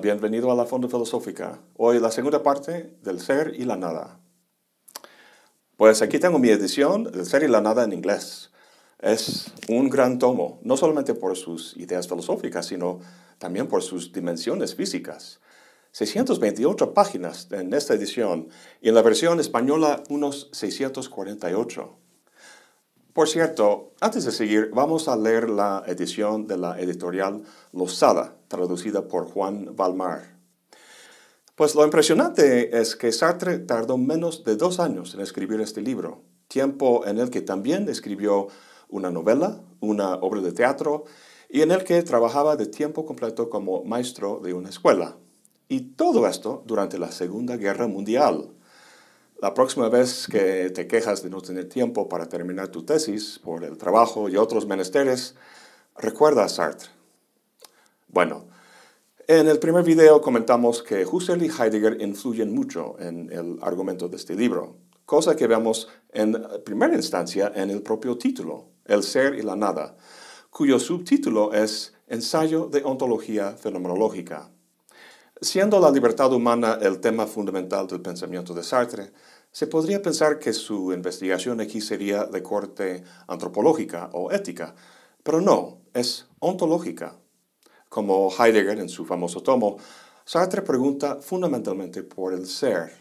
Bienvenido a la Fonda Filosófica. Hoy la segunda parte del ser y la nada. Pues aquí tengo mi edición del ser y la nada en inglés. Es un gran tomo, no solamente por sus ideas filosóficas, sino también por sus dimensiones físicas. 628 páginas en esta edición y en la versión española unos 648. Por cierto, antes de seguir, vamos a leer la edición de la editorial Losada, traducida por Juan Valmar. Pues lo impresionante es que Sartre tardó menos de dos años en escribir este libro, tiempo en el que también escribió una novela, una obra de teatro, y en el que trabajaba de tiempo completo como maestro de una escuela. Y todo esto durante la Segunda Guerra Mundial. La próxima vez que te quejas de no tener tiempo para terminar tu tesis por el trabajo y otros menesteres, recuerda a Sartre. Bueno, en el primer video comentamos que Husserl y Heidegger influyen mucho en el argumento de este libro, cosa que vemos en primera instancia en el propio título, El ser y la nada, cuyo subtítulo es Ensayo de ontología fenomenológica. Siendo la libertad humana el tema fundamental del pensamiento de Sartre, se podría pensar que su investigación aquí sería de corte antropológica o ética, pero no, es ontológica. Como Heidegger en su famoso tomo, Sartre pregunta fundamentalmente por el ser.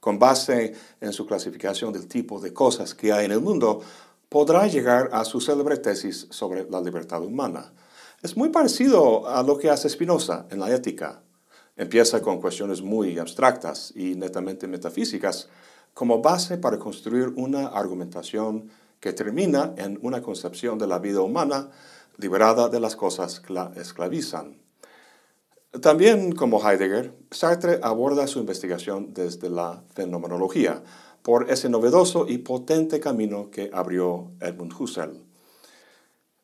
Con base en su clasificación del tipo de cosas que hay en el mundo, podrá llegar a su célebre tesis sobre la libertad humana. Es muy parecido a lo que hace Spinoza en la ética. Empieza con cuestiones muy abstractas y netamente metafísicas como base para construir una argumentación que termina en una concepción de la vida humana liberada de las cosas que la esclavizan. También, como Heidegger, Sartre aborda su investigación desde la fenomenología, por ese novedoso y potente camino que abrió Edmund Husserl.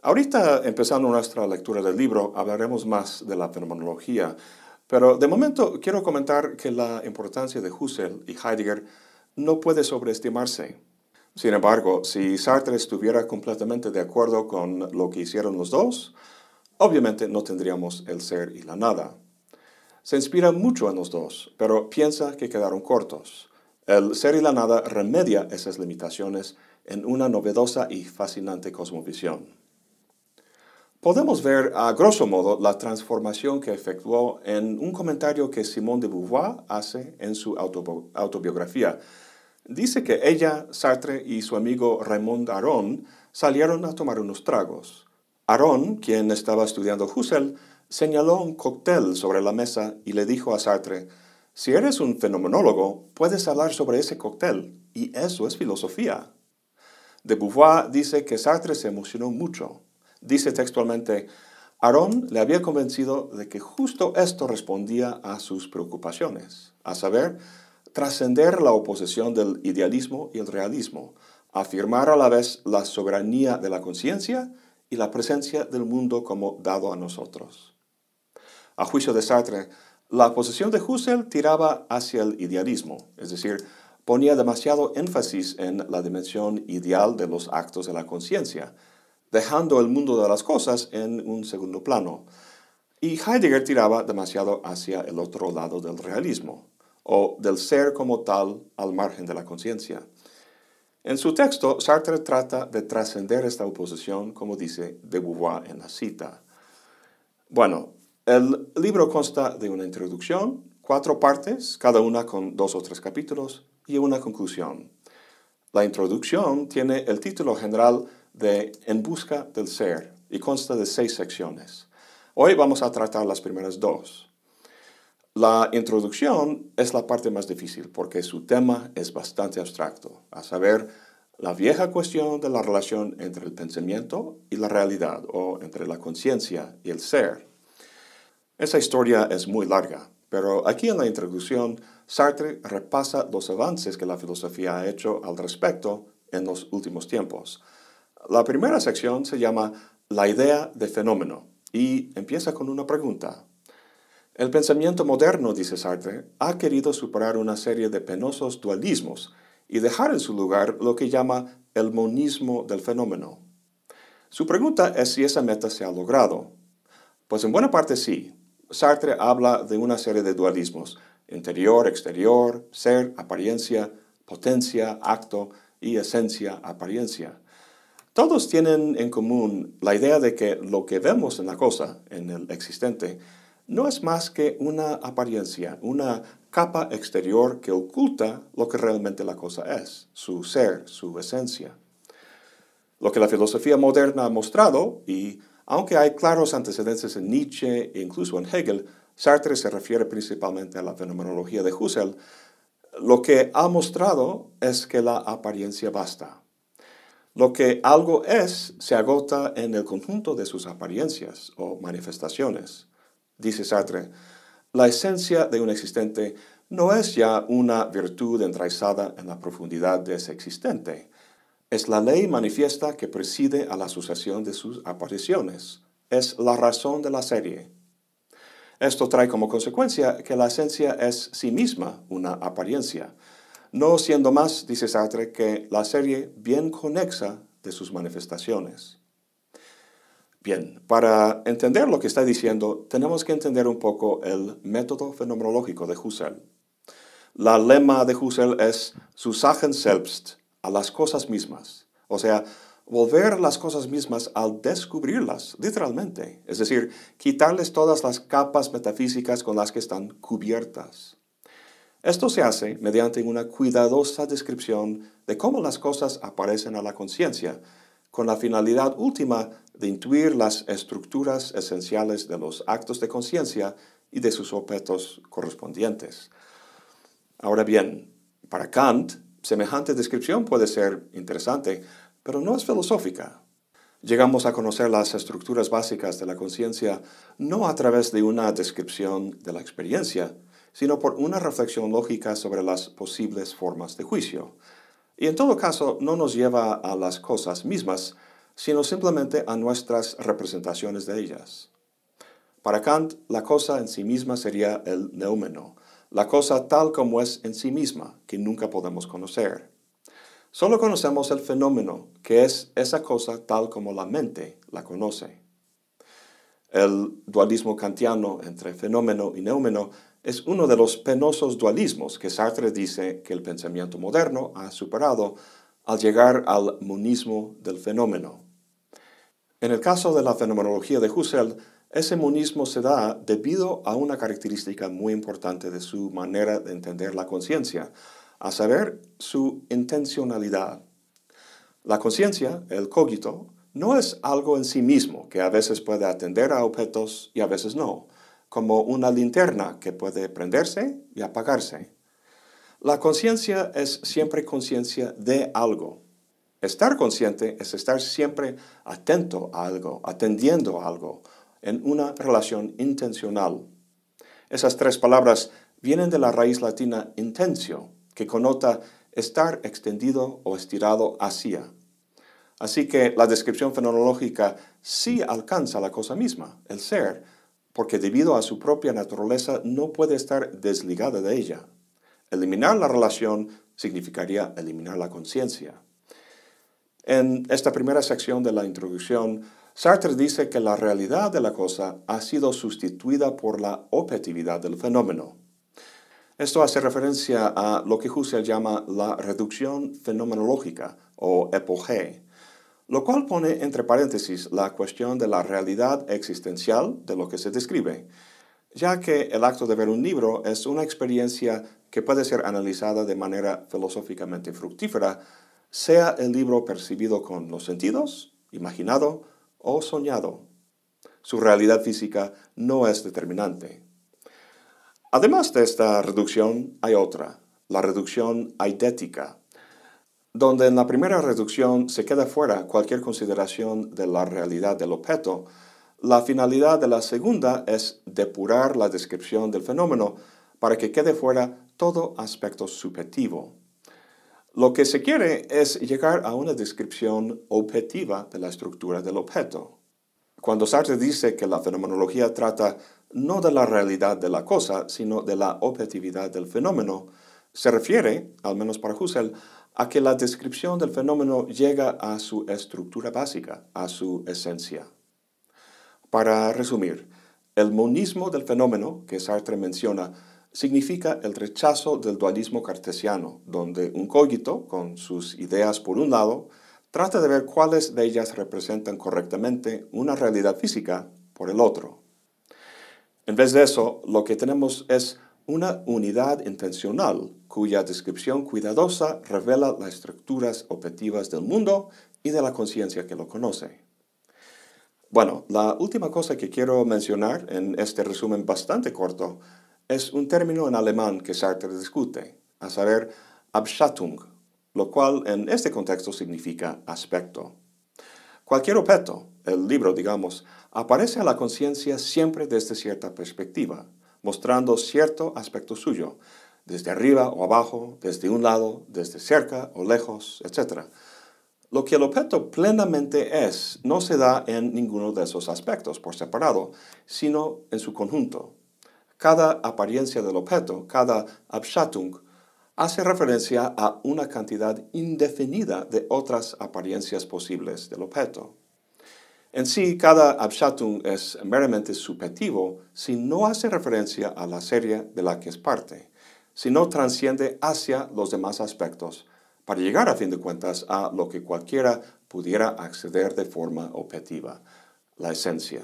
Ahorita, empezando nuestra lectura del libro, hablaremos más de la fenomenología, pero de momento quiero comentar que la importancia de Husserl y Heidegger no puede sobreestimarse. Sin embargo, si Sartre estuviera completamente de acuerdo con lo que hicieron los dos, obviamente no tendríamos el ser y la nada. Se inspira mucho en los dos, pero piensa que quedaron cortos. El ser y la nada remedia esas limitaciones en una novedosa y fascinante cosmovisión. Podemos ver a grosso modo la transformación que efectuó en un comentario que Simone de Beauvoir hace en su autobiografía. Dice que ella, Sartre y su amigo Raymond Aron salieron a tomar unos tragos. Aron, quien estaba estudiando Husserl, señaló un cóctel sobre la mesa y le dijo a Sartre, si eres un fenomenólogo, puedes hablar sobre ese cóctel, y eso es filosofía. De Beauvoir dice que Sartre se emocionó mucho Dice textualmente, Aarón le había convencido de que justo esto respondía a sus preocupaciones, a saber, trascender la oposición del idealismo y el realismo, afirmar a la vez la soberanía de la conciencia y la presencia del mundo como dado a nosotros. A juicio de Sartre, la posición de Husserl tiraba hacia el idealismo, es decir, ponía demasiado énfasis en la dimensión ideal de los actos de la conciencia, dejando el mundo de las cosas en un segundo plano. Y Heidegger tiraba demasiado hacia el otro lado del realismo, o del ser como tal al margen de la conciencia. En su texto, Sartre trata de trascender esta oposición, como dice de Beauvoir en la cita. Bueno, el libro consta de una introducción, cuatro partes, cada una con dos o tres capítulos, y una conclusión. La introducción tiene el título general de En busca del ser y consta de seis secciones. Hoy vamos a tratar las primeras dos. La introducción es la parte más difícil porque su tema es bastante abstracto, a saber, la vieja cuestión de la relación entre el pensamiento y la realidad o entre la conciencia y el ser. Esa historia es muy larga, pero aquí en la introducción Sartre repasa los avances que la filosofía ha hecho al respecto en los últimos tiempos la primera sección se llama La idea de fenómeno y empieza con una pregunta. El pensamiento moderno, dice Sartre, ha querido superar una serie de penosos dualismos y dejar en su lugar lo que llama el monismo del fenómeno. Su pregunta es si esa meta se ha logrado. Pues en buena parte sí. Sartre habla de una serie de dualismos, interior, exterior, ser, apariencia, potencia, acto y esencia, apariencia. Todos tienen en común la idea de que lo que vemos en la cosa, en el existente, no es más que una apariencia, una capa exterior que oculta lo que realmente la cosa es, su ser, su esencia. Lo que la filosofía moderna ha mostrado, y aunque hay claros antecedentes en Nietzsche e incluso en Hegel, Sartre se refiere principalmente a la fenomenología de Husserl, lo que ha mostrado es que la apariencia basta. Lo que algo es se agota en el conjunto de sus apariencias o manifestaciones. Dice Sartre, la esencia de un existente no es ya una virtud enraizada en la profundidad de ese existente. Es la ley manifiesta que preside a la sucesión de sus apariciones. Es la razón de la serie. Esto trae como consecuencia que la esencia es sí misma una apariencia, no siendo más, dice Sartre, que la serie bien conexa de sus manifestaciones. Bien, para entender lo que está diciendo, tenemos que entender un poco el método fenomenológico de Husserl. La lema de Husserl es su Sachen selbst, a las cosas mismas. O sea, volver las cosas mismas al descubrirlas, literalmente. Es decir, quitarles todas las capas metafísicas con las que están cubiertas. Esto se hace mediante una cuidadosa descripción de cómo las cosas aparecen a la conciencia, con la finalidad última de intuir las estructuras esenciales de los actos de conciencia y de sus objetos correspondientes. Ahora bien, para Kant, semejante descripción puede ser interesante, pero no es filosófica. Llegamos a conocer las estructuras básicas de la conciencia no a través de una descripción de la experiencia, sino por una reflexión lógica sobre las posibles formas de juicio. Y en todo caso no nos lleva a las cosas mismas, sino simplemente a nuestras representaciones de ellas. Para Kant, la cosa en sí misma sería el neumeno, la cosa tal como es en sí misma, que nunca podemos conocer. Solo conocemos el fenómeno, que es esa cosa tal como la mente la conoce. El dualismo kantiano entre fenómeno y neumeno es uno de los penosos dualismos que Sartre dice que el pensamiento moderno ha superado al llegar al monismo del fenómeno. En el caso de la fenomenología de Husserl, ese monismo se da debido a una característica muy importante de su manera de entender la conciencia, a saber, su intencionalidad. La conciencia, el cogito, no es algo en sí mismo que a veces puede atender a objetos y a veces no, como una linterna que puede prenderse y apagarse. La conciencia es siempre conciencia de algo. Estar consciente es estar siempre atento a algo, atendiendo a algo, en una relación intencional. Esas tres palabras vienen de la raíz latina intentio, que conota estar extendido o estirado hacia. Así que la descripción fenomenológica sí alcanza la cosa misma, el ser, porque debido a su propia naturaleza no puede estar desligada de ella. Eliminar la relación significaría eliminar la conciencia. En esta primera sección de la introducción, Sartre dice que la realidad de la cosa ha sido sustituida por la objetividad del fenómeno. Esto hace referencia a lo que Husserl llama la reducción fenomenológica o epogé, lo cual pone entre paréntesis la cuestión de la realidad existencial de lo que se describe, ya que el acto de ver un libro es una experiencia que puede ser analizada de manera filosóficamente fructífera, sea el libro percibido con los sentidos, imaginado o soñado. Su realidad física no es determinante. Además de esta reducción, hay otra, la reducción eidética, donde en la primera reducción se queda fuera cualquier consideración de la realidad del objeto, la finalidad de la segunda es depurar la descripción del fenómeno para que quede fuera todo aspecto subjetivo. Lo que se quiere es llegar a una descripción objetiva de la estructura del objeto. Cuando Sartre dice que la fenomenología trata no de la realidad de la cosa, sino de la objetividad del fenómeno, se refiere, al menos para Husserl, a que la descripción del fenómeno llega a su estructura básica, a su esencia. Para resumir, El monismo del fenómeno que Sartre menciona significa el rechazo del dualismo cartesiano, donde un cogito, con sus ideas por un lado, trata de ver cuáles de ellas representan correctamente una realidad física por el otro. En vez de eso, lo que tenemos es una unidad intencional cuya descripción cuidadosa revela las estructuras objetivas del mundo y de la conciencia que lo conoce. Bueno, la última cosa que quiero mencionar en este resumen bastante corto es un término en alemán que Sartre discute, a saber, Abschattung, lo cual en este contexto significa aspecto. Cualquier objeto, el libro digamos, aparece a la conciencia siempre desde cierta perspectiva, mostrando cierto aspecto suyo, desde arriba o abajo, desde un lado, desde cerca o lejos, etc. Lo que el objeto plenamente es no se da en ninguno de esos aspectos por separado, sino en su conjunto. Cada apariencia del objeto, cada Abschattung, hace referencia a una cantidad indefinida de otras apariencias posibles del objeto. En sí, cada Abschattung es meramente subjetivo si no hace referencia a la serie de la que es parte, sino transciende hacia los demás aspectos para llegar a fin de cuentas a lo que cualquiera pudiera acceder de forma objetiva, la esencia.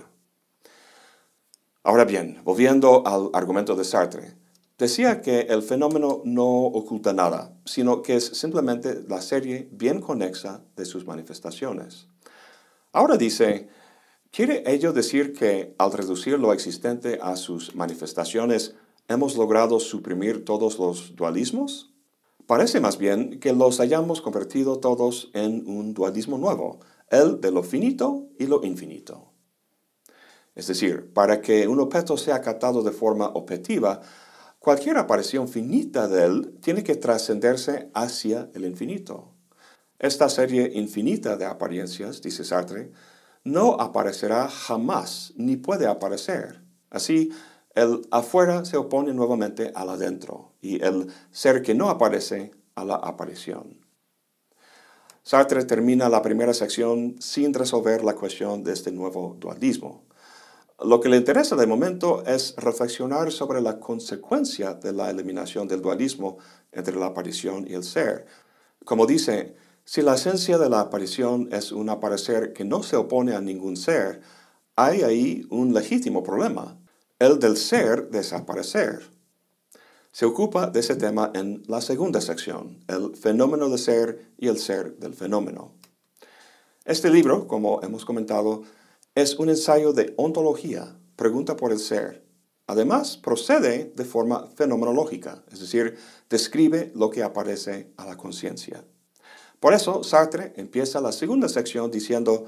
Ahora bien, volviendo al argumento de Sartre, decía que el fenómeno no oculta nada, sino que es simplemente la serie bien conexa de sus manifestaciones. Ahora dice, ¿quiere ello decir que al reducir lo existente a sus manifestaciones, hemos logrado suprimir todos los dualismos? Parece más bien que los hayamos convertido todos en un dualismo nuevo, el de lo finito y lo infinito. Es decir, para que un objeto sea captado de forma objetiva, cualquier aparición finita de él tiene que trascenderse hacia el infinito. Esta serie infinita de apariencias, dice Sartre, no aparecerá jamás ni puede aparecer. Así, el afuera se opone nuevamente al adentro y el ser que no aparece a la aparición. Sartre termina la primera sección sin resolver la cuestión de este nuevo dualismo. Lo que le interesa de momento es reflexionar sobre la consecuencia de la eliminación del dualismo entre la aparición y el ser. Como dice, si la esencia de la aparición es un aparecer que no se opone a ningún ser, hay ahí un legítimo problema, el del ser desaparecer. Se ocupa de ese tema en la segunda sección, el fenómeno de ser y el ser del fenómeno. Este libro, como hemos comentado, es un ensayo de ontología, pregunta por el ser. Además, procede de forma fenomenológica, es decir, describe lo que aparece a la conciencia. Por eso, Sartre empieza la segunda sección diciendo,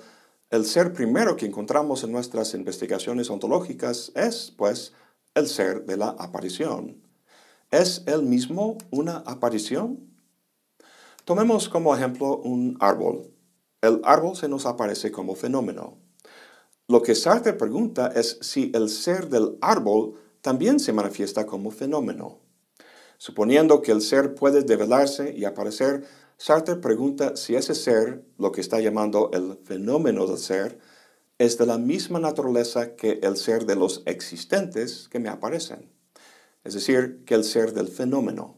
el ser primero que encontramos en nuestras investigaciones ontológicas es, pues, el ser de la aparición. ¿Es él mismo una aparición? Tomemos como ejemplo un árbol. El árbol se nos aparece como fenómeno. Lo que Sartre pregunta es si el ser del árbol también se manifiesta como fenómeno. Suponiendo que el ser puede develarse y aparecer, Sartre pregunta si ese ser, lo que está llamando el fenómeno del ser, es de la misma naturaleza que el ser de los existentes que me aparecen, es decir, que el ser del fenómeno.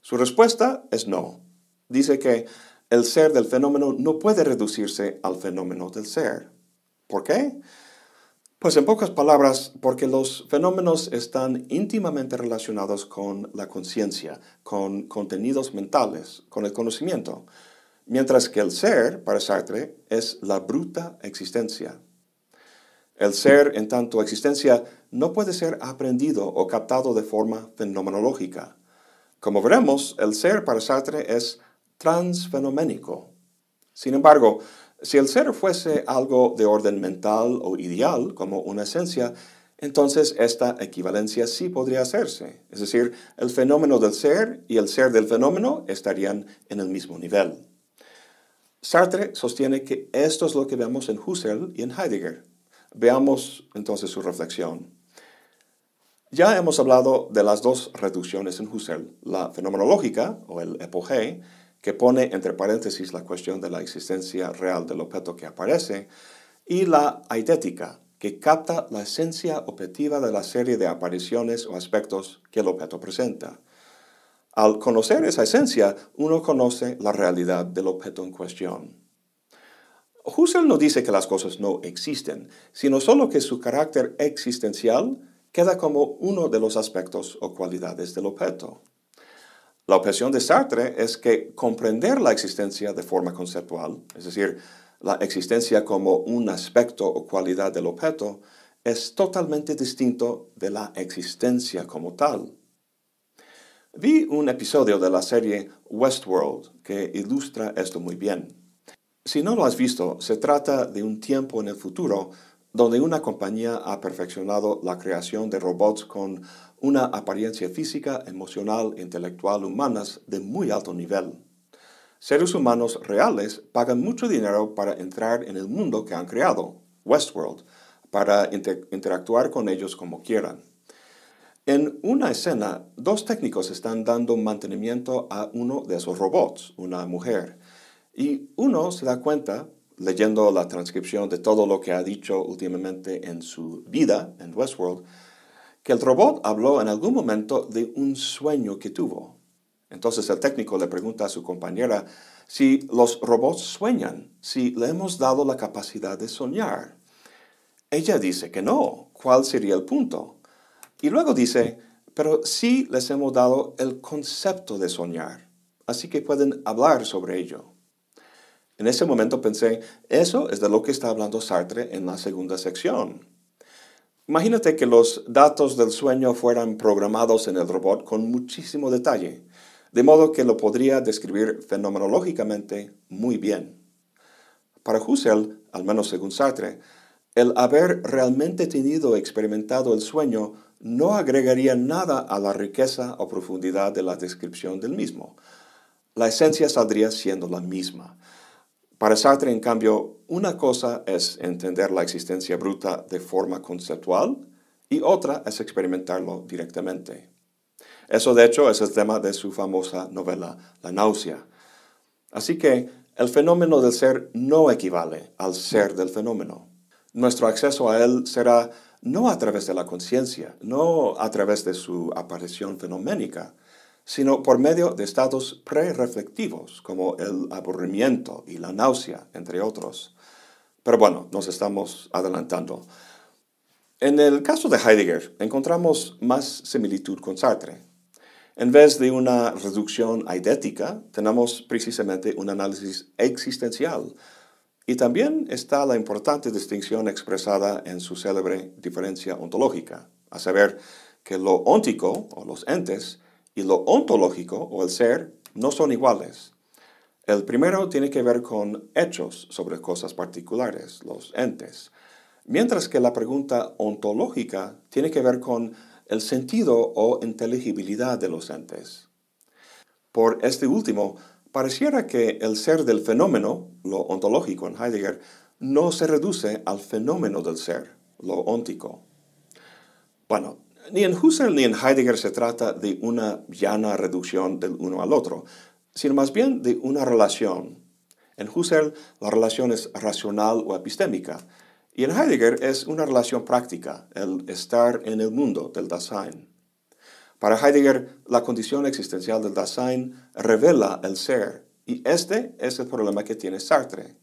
Su respuesta es no. Dice que el ser del fenómeno no puede reducirse al fenómeno del ser. ¿Por qué? Pues en pocas palabras, porque los fenómenos están íntimamente relacionados con la conciencia, con contenidos mentales, con el conocimiento, mientras que el ser, para Sartre, es la bruta existencia. El ser, en tanto existencia, no puede ser aprendido o captado de forma fenomenológica. Como veremos, el ser para Sartre es transfenoménico. Sin embargo, si el ser fuese algo de orden mental o ideal, como una esencia, entonces esta equivalencia sí podría hacerse. Es decir, el fenómeno del ser y el ser del fenómeno estarían en el mismo nivel. Sartre sostiene que esto es lo que vemos en Husserl y en Heidegger. Veamos entonces su reflexión. Ya hemos hablado de las dos reducciones en Husserl, la fenomenológica o el epogé que pone entre paréntesis la cuestión de la existencia real del objeto que aparece, y la eitética, que capta la esencia objetiva de la serie de apariciones o aspectos que el objeto presenta. Al conocer esa esencia, uno conoce la realidad del objeto en cuestión. Husserl no dice que las cosas no existen, sino solo que su carácter existencial queda como uno de los aspectos o cualidades del objeto. La objeción de Sartre es que comprender la existencia de forma conceptual, es decir, la existencia como un aspecto o cualidad del objeto, es totalmente distinto de la existencia como tal. Vi un episodio de la serie Westworld que ilustra esto muy bien. Si no lo has visto, se trata de un tiempo en el futuro donde una compañía ha perfeccionado la creación de robots con una apariencia física, emocional intelectual humanas de muy alto nivel. Seres humanos reales pagan mucho dinero para entrar en el mundo que han creado, Westworld, para interactuar con ellos como quieran. En una escena, dos técnicos están dando mantenimiento a uno de esos robots, una mujer, y uno se da cuenta, leyendo la transcripción de todo lo que ha dicho últimamente en su vida en Westworld, que el robot habló en algún momento de un sueño que tuvo. Entonces el técnico le pregunta a su compañera si los robots sueñan, si le hemos dado la capacidad de soñar. Ella dice que no. ¿Cuál sería el punto? Y luego dice, pero sí les hemos dado el concepto de soñar, así que pueden hablar sobre ello. En ese momento pensé, eso es de lo que está hablando Sartre en la segunda sección. Imagínate que los datos del sueño fueran programados en el robot con muchísimo detalle, de modo que lo podría describir fenomenológicamente muy bien. Para Husserl, al menos según Sartre, el haber realmente tenido experimentado el sueño no agregaría nada a la riqueza o profundidad de la descripción del mismo. La esencia saldría siendo la misma. Para Sartre, en cambio, una cosa es entender la existencia bruta de forma conceptual y otra es experimentarlo directamente. Eso, de hecho, es el tema de su famosa novela La náusea. Así que el fenómeno del ser no equivale al ser del fenómeno. Nuestro acceso a él será no a través de la conciencia, no a través de su aparición fenoménica, sino por medio de estados pre-reflectivos como el aburrimiento y la náusea, entre otros. Pero bueno, nos estamos adelantando. En el caso de Heidegger encontramos más similitud con Sartre. En vez de una reducción eidética, tenemos precisamente un análisis existencial. Y también está la importante distinción expresada en su célebre diferencia ontológica, a saber que lo óntico, o los entes, y lo ontológico o el ser no son iguales. El primero tiene que ver con hechos sobre cosas particulares, los entes, mientras que la pregunta ontológica tiene que ver con el sentido o inteligibilidad de los entes. Por este último, pareciera que el ser del fenómeno, lo ontológico en Heidegger, no se reduce al fenómeno del ser, lo óntico. Bueno, ni en Husserl ni en Heidegger se trata de una llana reducción del uno al otro, sino más bien de una relación. En Husserl la relación es racional o epistémica, y en Heidegger es una relación práctica, el estar en el mundo del Dasein. Para Heidegger, la condición existencial del Dasein revela el ser, y este es el problema que tiene Sartre.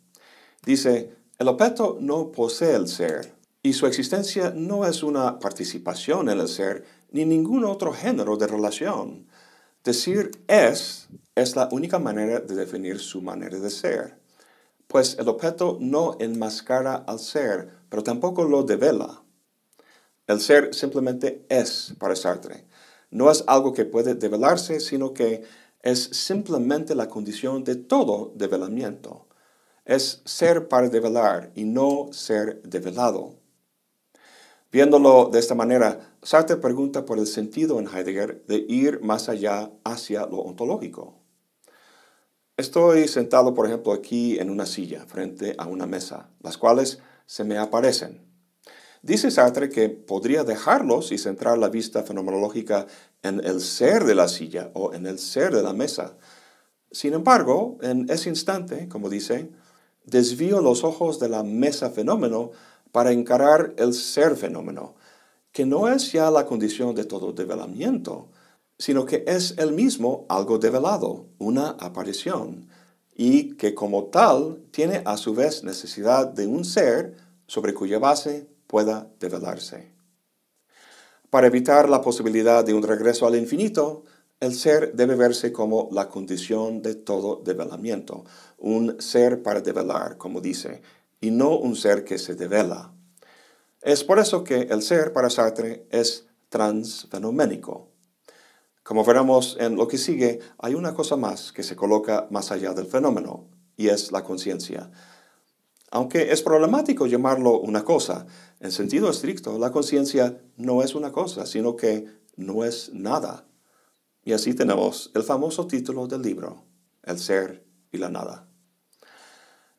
Dice, el objeto no posee el ser, y su existencia no es una participación en el ser ni ningún otro género de relación. Decir es es la única manera de definir su manera de ser, pues el objeto no enmascara al ser, pero tampoco lo devela. El ser simplemente es para Sartre. No es algo que puede develarse, sino que es simplemente la condición de todo develamiento. Es ser para develar y no ser develado. Viéndolo de esta manera, Sartre pregunta por el sentido en Heidegger de ir más allá hacia lo ontológico. Estoy sentado, por ejemplo, aquí en una silla frente a una mesa, las cuales se me aparecen. Dice Sartre que podría dejarlos y centrar la vista fenomenológica en el ser de la silla o en el ser de la mesa. Sin embargo, en ese instante, como dice, desvío los ojos de la mesa fenómeno para encarar el ser fenómeno, que no es ya la condición de todo develamiento, sino que es el mismo algo develado, una aparición, y que como tal tiene a su vez necesidad de un ser sobre cuya base pueda develarse. Para evitar la posibilidad de un regreso al infinito, el ser debe verse como la condición de todo develamiento, un ser para develar, como dice, y no un ser que se devela. Es por eso que el ser para Sartre es transfenoménico. Como veremos en lo que sigue, hay una cosa más que se coloca más allá del fenómeno, y es la conciencia. Aunque es problemático llamarlo una cosa, en sentido estricto, la conciencia no es una cosa, sino que no es nada. Y así tenemos el famoso título del libro, El ser y la nada.